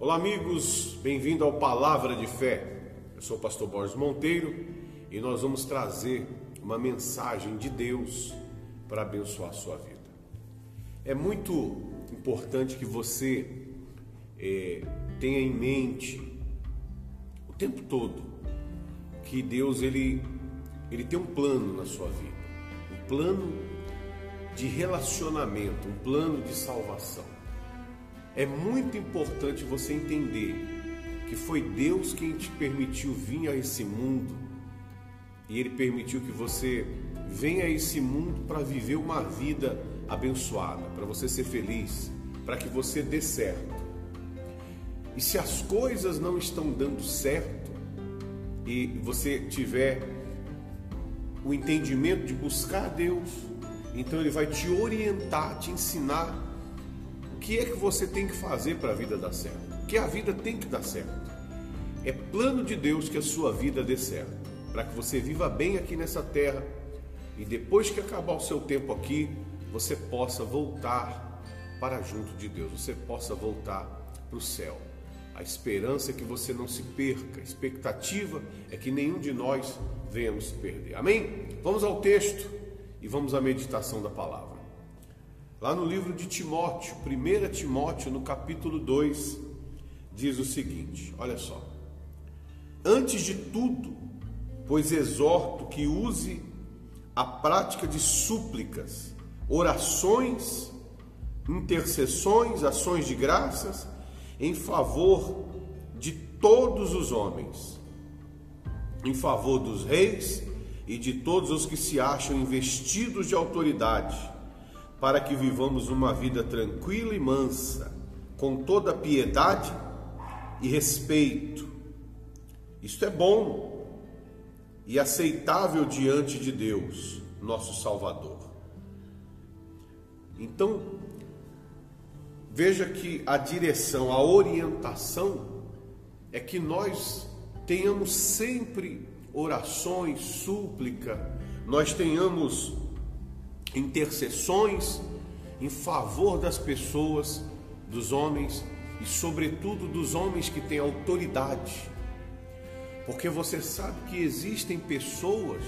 Olá, amigos, bem-vindo ao Palavra de Fé. Eu sou o pastor Borges Monteiro e nós vamos trazer uma mensagem de Deus para abençoar a sua vida. É muito importante que você é, tenha em mente o tempo todo que Deus ele, ele tem um plano na sua vida, um plano de relacionamento, um plano de salvação. É muito importante você entender que foi Deus quem te permitiu vir a esse mundo e Ele permitiu que você venha a esse mundo para viver uma vida abençoada, para você ser feliz, para que você dê certo. E se as coisas não estão dando certo e você tiver o entendimento de buscar Deus, então Ele vai te orientar, te ensinar que é que você tem que fazer para a vida dar certo? Que a vida tem que dar certo. É plano de Deus que a sua vida dê certo, para que você viva bem aqui nessa terra e depois que acabar o seu tempo aqui, você possa voltar para junto de Deus, você possa voltar para o céu. A esperança é que você não se perca, a expectativa é que nenhum de nós venhamos perder. Amém? Vamos ao texto e vamos à meditação da palavra. Lá no livro de Timóteo, 1 Timóteo, no capítulo 2, diz o seguinte: olha só. Antes de tudo, pois exorto que use a prática de súplicas, orações, intercessões, ações de graças em favor de todos os homens, em favor dos reis e de todos os que se acham investidos de autoridade para que vivamos uma vida tranquila e mansa, com toda piedade e respeito. Isto é bom e aceitável diante de Deus, nosso Salvador. Então, veja que a direção, a orientação é que nós tenhamos sempre orações, súplica, nós tenhamos intercessões em favor das pessoas, dos homens e, sobretudo, dos homens que têm autoridade. Porque você sabe que existem pessoas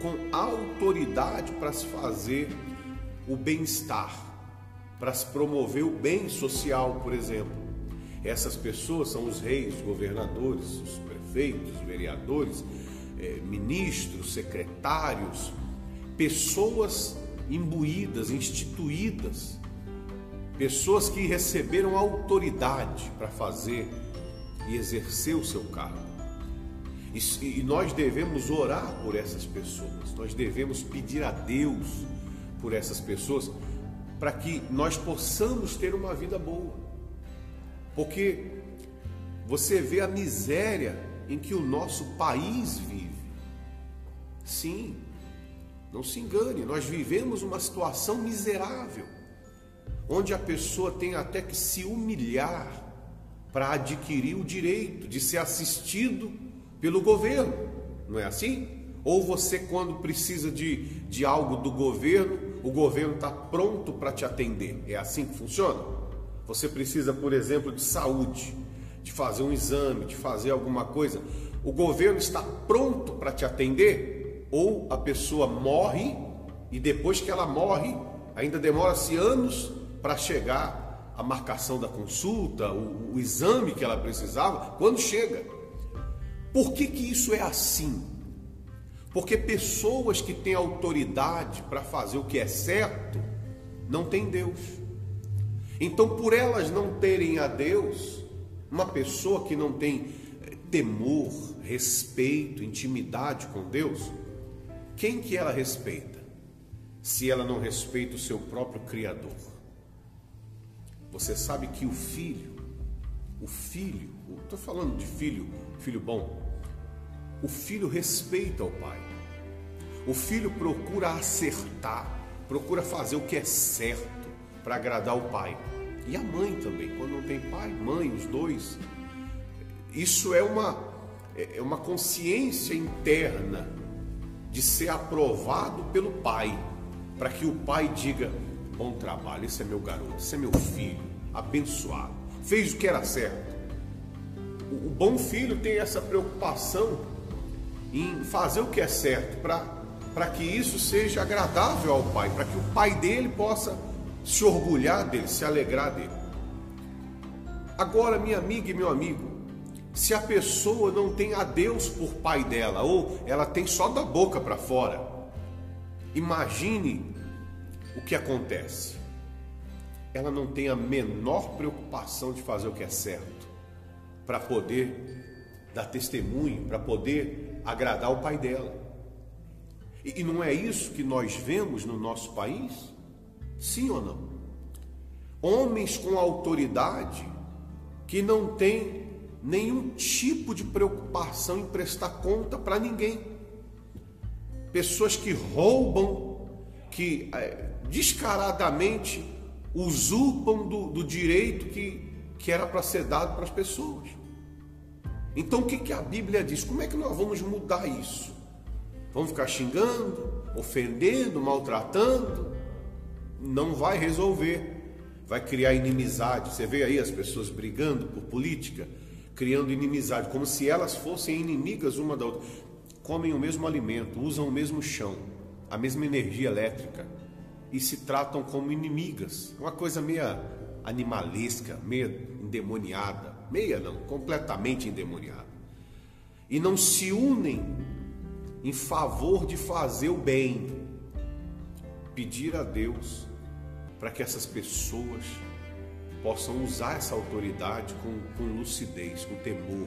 com autoridade para se fazer o bem-estar, para se promover o bem social, por exemplo. Essas pessoas são os reis, governadores, os prefeitos, os vereadores, eh, ministros, secretários, pessoas imbuídas, instituídas, pessoas que receberam autoridade para fazer e exercer o seu cargo. E, nós devemos orar por essas pessoas, nós devemos pedir a Deus por essas pessoas para que nós possamos ter uma vida boa. Porque você vê a miséria em que o nosso país vive. Sim, não se engane, nós vivemos uma situação miserável, onde a pessoa tem até que se humilhar para adquirir o direito de ser assistido pelo governo, não é assim? Ou você, quando precisa de, de algo do governo, o governo está pronto para te atender. É assim que funciona? Você precisa, por exemplo, de saúde, de fazer um exame, de fazer alguma coisa. O governo está pronto para te atender? Ou a pessoa morre e depois que ela morre, ainda demora-se anos para chegar a marcação da consulta, o, o, exame que ela precisava, quando chega. Por que, que isso é assim? Porque pessoas que têm autoridade para fazer o que é certo não têm Deus. Então, por elas não terem a Deus, uma pessoa que não tem eh, temor, respeito, intimidade com Deus, quem que ela respeita? Se ela não respeita o seu próprio Criador. Você sabe que o filho, o filho, estou falando de filho, filho bom, o filho respeita o pai. O filho procura acertar, procura fazer o que é certo para agradar o pai. E a mãe também, quando não tem pai, mãe, os dois. Isso é uma, é uma consciência interna de ser aprovado pelo pai, para que o pai diga: bom trabalho, esse é meu garoto, esse é meu filho, abençoado, fez o que era certo. O bom filho tem essa preocupação em fazer o que é certo para que isso seja agradável ao pai, para que o pai dele possa se orgulhar dele, se alegrar dele. Agora, minha amiga e meu amigo, se a pessoa não tem a Deus por pai dela, ou ela tem só da boca para fora, imagine o que acontece. Ela não tem a menor preocupação de fazer o que é certo, para poder dar testemunho, para poder agradar o pai dela. E, não é isso que nós vemos no nosso país? Sim ou não? Homens com autoridade que não têm nenhum tipo de preocupação em prestar conta para ninguém. Pessoas que roubam, que é, descaradamente usurpam do, do direito que, que era para ser dado para as pessoas. Então o que, que a Bíblia diz? Como é que nós vamos mudar isso? Vamos ficar xingando, ofendendo, maltratando? Não vai resolver. Vai criar inimizade. Você vê aí as pessoas brigando por política criando inimizade, como se elas fossem inimigas uma da outra. Comem o mesmo alimento, usam o mesmo chão, a mesma energia elétrica e se tratam como inimigas. Uma coisa meia animalesca, meia endemoniada, meia não, completamente endemoniada. E não se unem em favor de fazer o bem. Pedir a Deus para que essas pessoas possam usar essa autoridade com, com lucidez, com temor,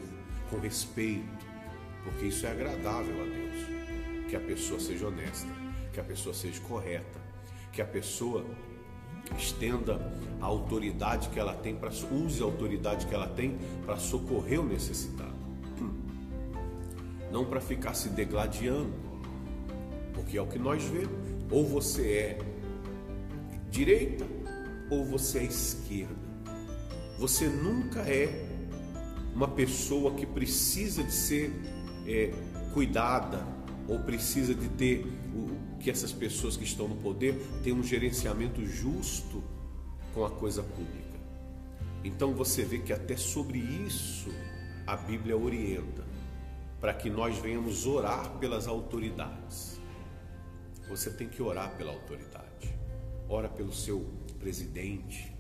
com respeito, porque isso é agradável a Deus. Que a pessoa seja honesta, que a pessoa seja correta, que a pessoa estenda a autoridade que ela tem para use a autoridade que ela tem para socorrer o necessitado. Não para ficar se degladiando, porque é o que nós vemos. Ou você é direita ou você é esquerda. Você nunca é uma pessoa que precisa de ser é, cuidada ou precisa de ter o, que essas pessoas que estão no poder tenham um gerenciamento justo com a coisa pública. Então você vê que até sobre isso a Bíblia orienta para que nós venhamos orar pelas autoridades. Você tem que orar pela autoridade. Ora pelo seu presidente,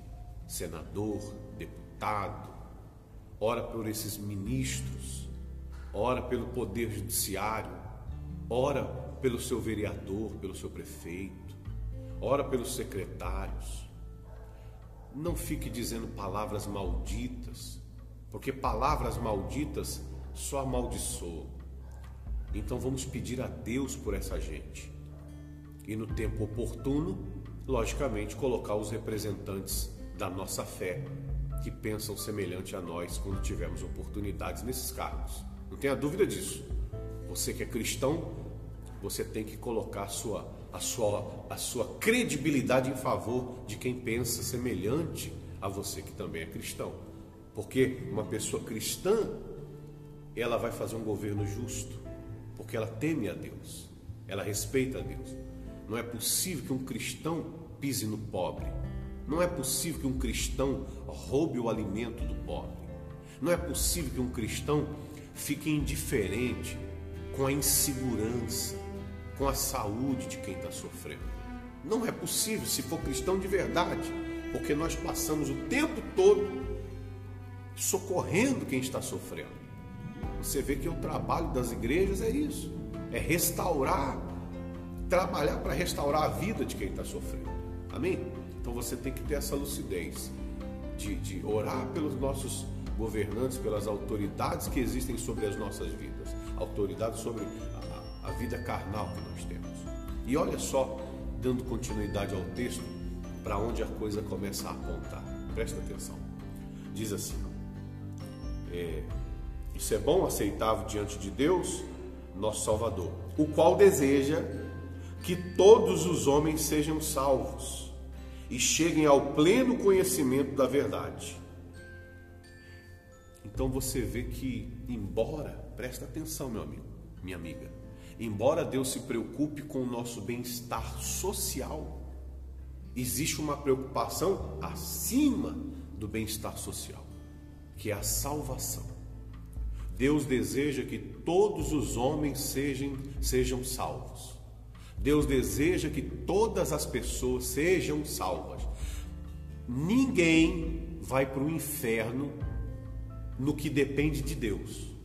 senador, deputado, ora por esses ministros, ora pelo poder judiciário, ora pelo seu vereador, pelo seu prefeito, ora pelos secretários. Não fique dizendo palavras malditas, porque palavras malditas só amaldiçoam. Então vamos pedir a Deus por essa gente. E no tempo oportuno, logicamente, colocar os representantes da nossa fé que pensam semelhante a nós quando tivermos oportunidades nesses cargos. Não tenha dúvida disso. Você que é cristão, você tem que colocar a sua, a sua, a sua credibilidade em favor de quem pensa semelhante a você que também é cristão. Porque uma pessoa cristã, ela vai fazer um governo justo, porque ela teme a Deus, ela respeita a Deus. Não é possível que um cristão pise no pobre, não é possível que um cristão roube o alimento do pobre. Não é possível que um cristão fique indiferente com a insegurança, com a saúde de quem está sofrendo. Não é possível se for cristão de verdade, porque nós passamos o tempo todo socorrendo quem está sofrendo. Você vê que o trabalho das igrejas é isso: é restaurar, trabalhar para restaurar a vida de quem está sofrendo. Amém? Então você tem que ter essa lucidez de, de orar pelos nossos governantes, pelas autoridades que existem sobre as nossas vidas, autoridades sobre a, a vida carnal que nós temos. E olha só, dando continuidade ao texto, para onde a coisa começa a apontar. Presta atenção. Diz assim: é, Isso é bom, aceitável diante de Deus, nosso Salvador, o qual deseja que todos os homens sejam salvos e cheguem ao pleno conhecimento da verdade. Então você vê que, embora, presta atenção, meu amigo, minha amiga, embora Deus se preocupe com o nosso bem-estar social, existe uma preocupação acima do bem-estar social, que é a salvação. Deus deseja que todos os homens sejam, sejam salvos. Deus deseja que todas as pessoas sejam salvas. Ninguém vai para o inferno no que depende de Deus.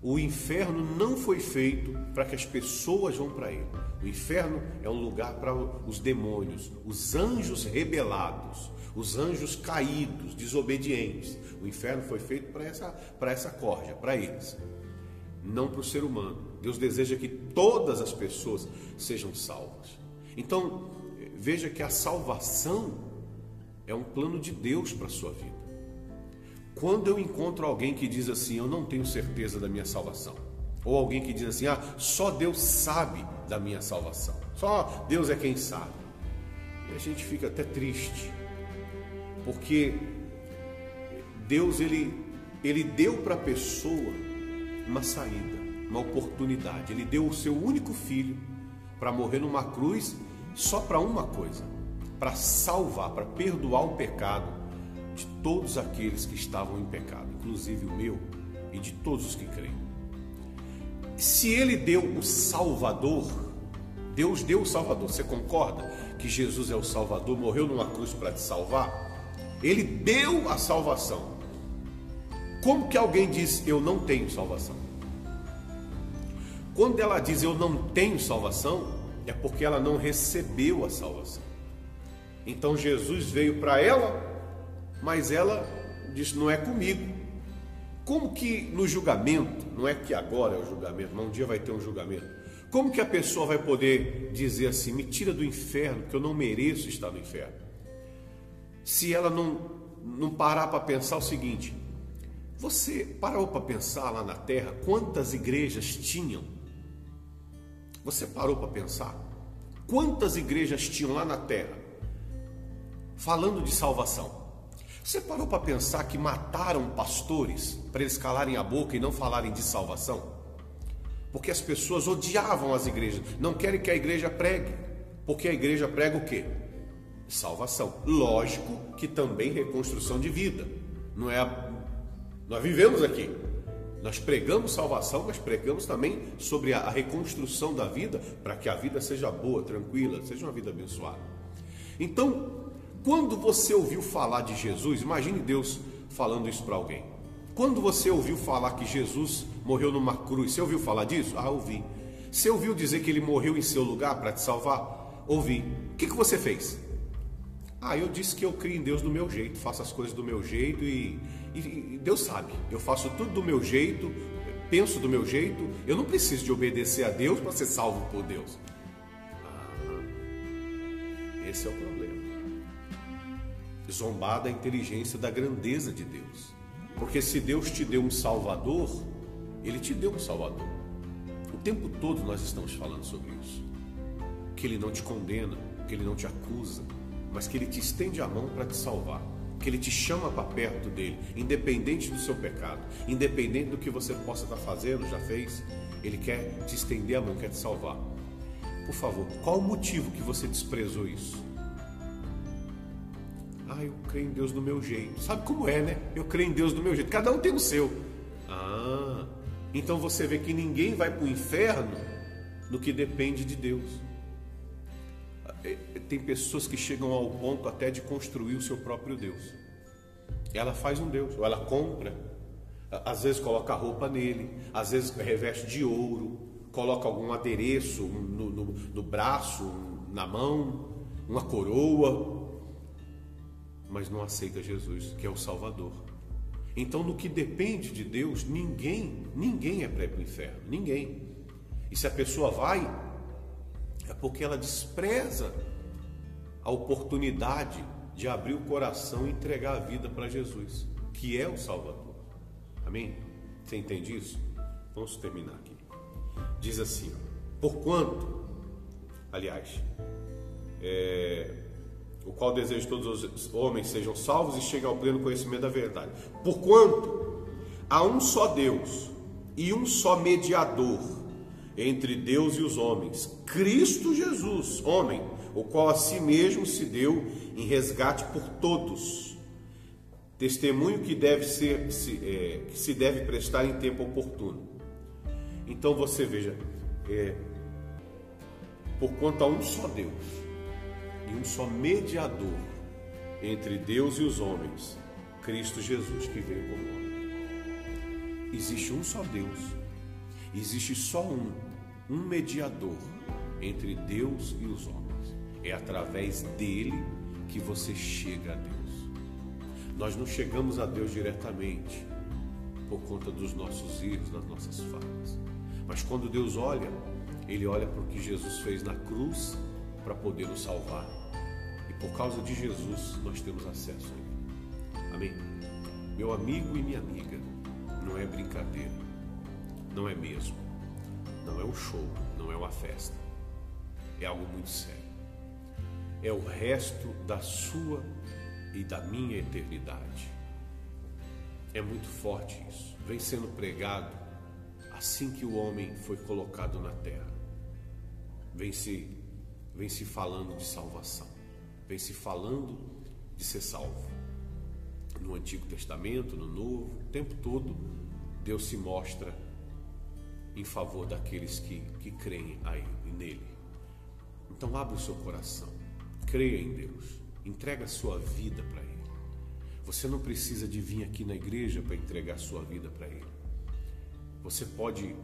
O inferno não foi feito para que as pessoas vão para ele. O inferno é um lugar para os demônios, os anjos rebelados, os anjos caídos, desobedientes. O inferno foi feito para essa, para essa corja, para eles, não para o ser humano. Deus deseja que todas as pessoas sejam salvas. Então, veja que a salvação é um plano de Deus para a sua vida. Quando eu encontro alguém que diz assim, eu não tenho certeza da minha salvação, ou alguém que diz assim, ah, só Deus sabe da minha salvação, só Deus é quem sabe, e a gente fica até triste, porque Deus ele, ele deu para a pessoa uma saída, uma oportunidade, ele deu o seu único filho para morrer numa cruz só para uma coisa, para salvar, para perdoar o pecado de todos aqueles que estavam em pecado, inclusive o meu e de todos os que creem. Se ele deu o Salvador, Deus deu o Salvador, você concorda que Jesus é o Salvador, morreu numa cruz para te salvar? Ele deu a salvação. Como que alguém diz eu não tenho salvação? Quando ela diz eu não tenho salvação, é porque ela não recebeu a salvação. Então Jesus veio para ela mas ela disse: não é comigo. Como que no julgamento, não é que agora é o julgamento, mas um dia vai ter um julgamento. Como que a pessoa vai poder dizer assim: me tira do inferno, que eu não mereço estar no inferno? Se ela não, não parar para pensar o seguinte: você parou para pensar lá na terra quantas igrejas tinham? Você parou para pensar? Quantas igrejas tinham lá na terra falando de salvação? Você parou para pensar que mataram pastores para eles calarem a boca e não falarem de salvação? Porque as pessoas odiavam as igrejas, não querem que a igreja pregue, porque a igreja prega o quê? Salvação. Lógico que também reconstrução de vida. Não é a... nós vivemos aqui. Nós pregamos salvação, mas pregamos também sobre a reconstrução da vida para que a vida seja boa, tranquila, seja uma vida abençoada. Então, quando você ouviu falar de Jesus, imagine Deus falando isso para alguém. Quando você ouviu falar que Jesus morreu numa cruz, você ouviu falar disso? Ah, ouvi. Você ouviu dizer que ele morreu em seu lugar para te salvar? Ouvi. O que, que você fez? Ah, eu disse que eu crio em Deus do meu jeito, faço as coisas do meu jeito e, e, Deus sabe. Eu faço tudo do meu jeito, penso do meu jeito. Eu não preciso de obedecer a Deus para ser salvo por Deus. Ah, esse é o problema zombar da inteligência, da grandeza de Deus. Porque se Deus te deu um Salvador, Ele te deu um Salvador. O tempo todo nós estamos falando sobre isso. Que Ele não te condena, que Ele não te acusa, mas que Ele te estende a mão para te salvar. Que Ele te chama para perto dele, independente do seu pecado, independente do que você possa estar fazendo, já fez, Ele quer te estender a mão, quer te salvar. Por favor, qual o motivo que você desprezou isso? Ah, eu creio em Deus do meu jeito. Sabe como é, né? Eu creio em Deus do meu jeito. Cada um tem o seu. Ah, então você vê que ninguém vai para o inferno no que depende de Deus. É, tem pessoas que chegam ao ponto até de construir o seu próprio Deus. Ela faz um Deus, ou ela compra, às vezes coloca roupa nele, às vezes reveste de ouro, coloca algum adereço no, no, no braço, na mão, uma coroa, mas não aceita Jesus, que é o Salvador. Então, no que depende de Deus, ninguém, ninguém é para para o inferno, ninguém. E se a pessoa vai, é porque ela despreza a oportunidade de abrir o coração e entregar a vida para Jesus, que é o Salvador. Amém? Você entende isso? Vamos terminar aqui. Diz assim: Porquanto, aliás, é, o qual deseja que todos os homens sejam salvos e cheguem ao pleno conhecimento da verdade. Porquanto há um só Deus e um só mediador entre Deus e os homens, Cristo Jesus, homem, o qual a si mesmo se deu em resgate por todos, Testemunho que deve ser se, é, que se deve prestar em tempo oportuno. Então você veja, é, por conta um só Deus e um só mediador entre Deus e os homens, Cristo Jesus que veio como homem. Existe um só Deus, existe só um, um mediador entre Deus e os homens. É através dele que você chega a Deus. Nós não chegamos a Deus diretamente por conta dos nossos erros, das nossas falhas. Mas quando Deus olha, Ele olha para o que Jesus fez na cruz para poder nos salvar. E por causa de Jesus, nós temos acesso a Ele. Amém? Meu amigo e minha amiga, não é brincadeira, não é mesmo, não é um show, não é uma festa, é algo muito sério. É o resto da sua e da minha eternidade. É muito forte isso. Vem sendo pregado assim que o homem foi colocado na terra. Vem se, vem se falando de salvação. Vem se falando de ser salvo. No Antigo Testamento, no Novo, o tempo todo, Deus se mostra em favor daqueles que, que creem a Ele, nele. Então, abre o seu coração, creia em Deus Entrega a sua vida para Ele. Você não precisa de vir aqui na igreja para entregar a sua vida para Ele. Você pode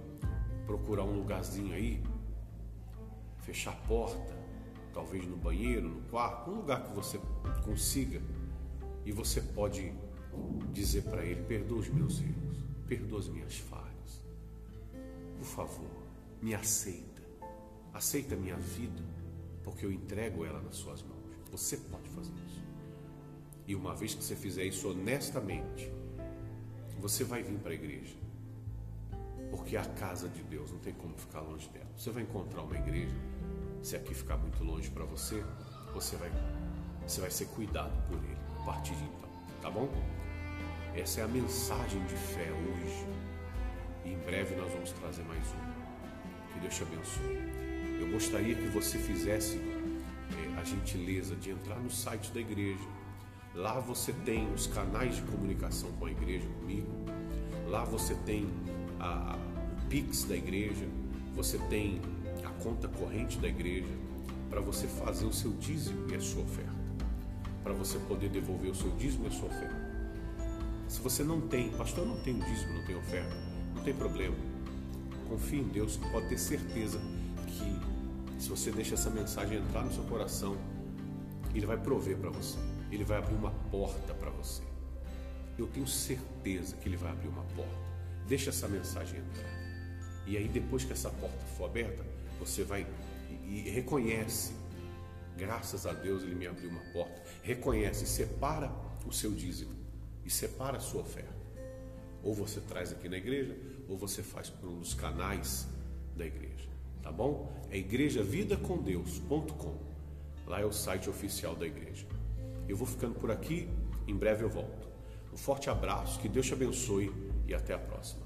procurar um lugarzinho aí, fechar a porta, talvez no banheiro, no quarto, um lugar que você consiga, e você pode dizer para Ele: perdoa os meus erros, perdoa as minhas falhas. Por favor, me aceita, aceita minha vida, porque eu entrego ela nas suas mãos. Você pode fazer isso. E uma vez que você fizer isso honestamente, você vai vir para a igreja. Porque a casa de Deus, não tem como ficar longe dela. Você vai encontrar uma igreja, se aqui ficar muito longe para você, você vai, você vai ser cuidado por ele a partir de então, tá bom? Essa é a mensagem de fé hoje. E em breve nós vamos trazer mais uma. Que Deus te abençoe. Eu gostaria que você fizesse a gentileza de entrar no site da igreja. Lá você tem os canais de comunicação com a igreja, comigo. Lá você tem a, a, o Pix da igreja, você tem a conta corrente da igreja para você fazer o seu dízimo e a sua oferta. Para você poder devolver o seu dízimo e a sua oferta. Se você não tem, pastor, não tenho dízimo, não tenho oferta, tem problema. Confie em Deus, pode ter certeza que se você deixa essa mensagem entrar no seu coração, ele vai prover para você. Ele vai abrir uma porta para você. Eu tenho certeza que ele vai abrir uma porta. Deixa essa mensagem entrar. E aí depois que essa porta for aberta, você vai e, reconhece. Graças a Deus ele me abriu uma porta. Reconhece, separa o seu dízimo e separa a sua oferta. Ou você traz aqui na igreja, ou você faz por um dos canais da igreja tá bom? É igrejavidacondeus.com. Lá é o site oficial da igreja. Eu vou ficando por aqui, em breve eu volto. Um forte abraço, que Deus te abençoe e até a próxima.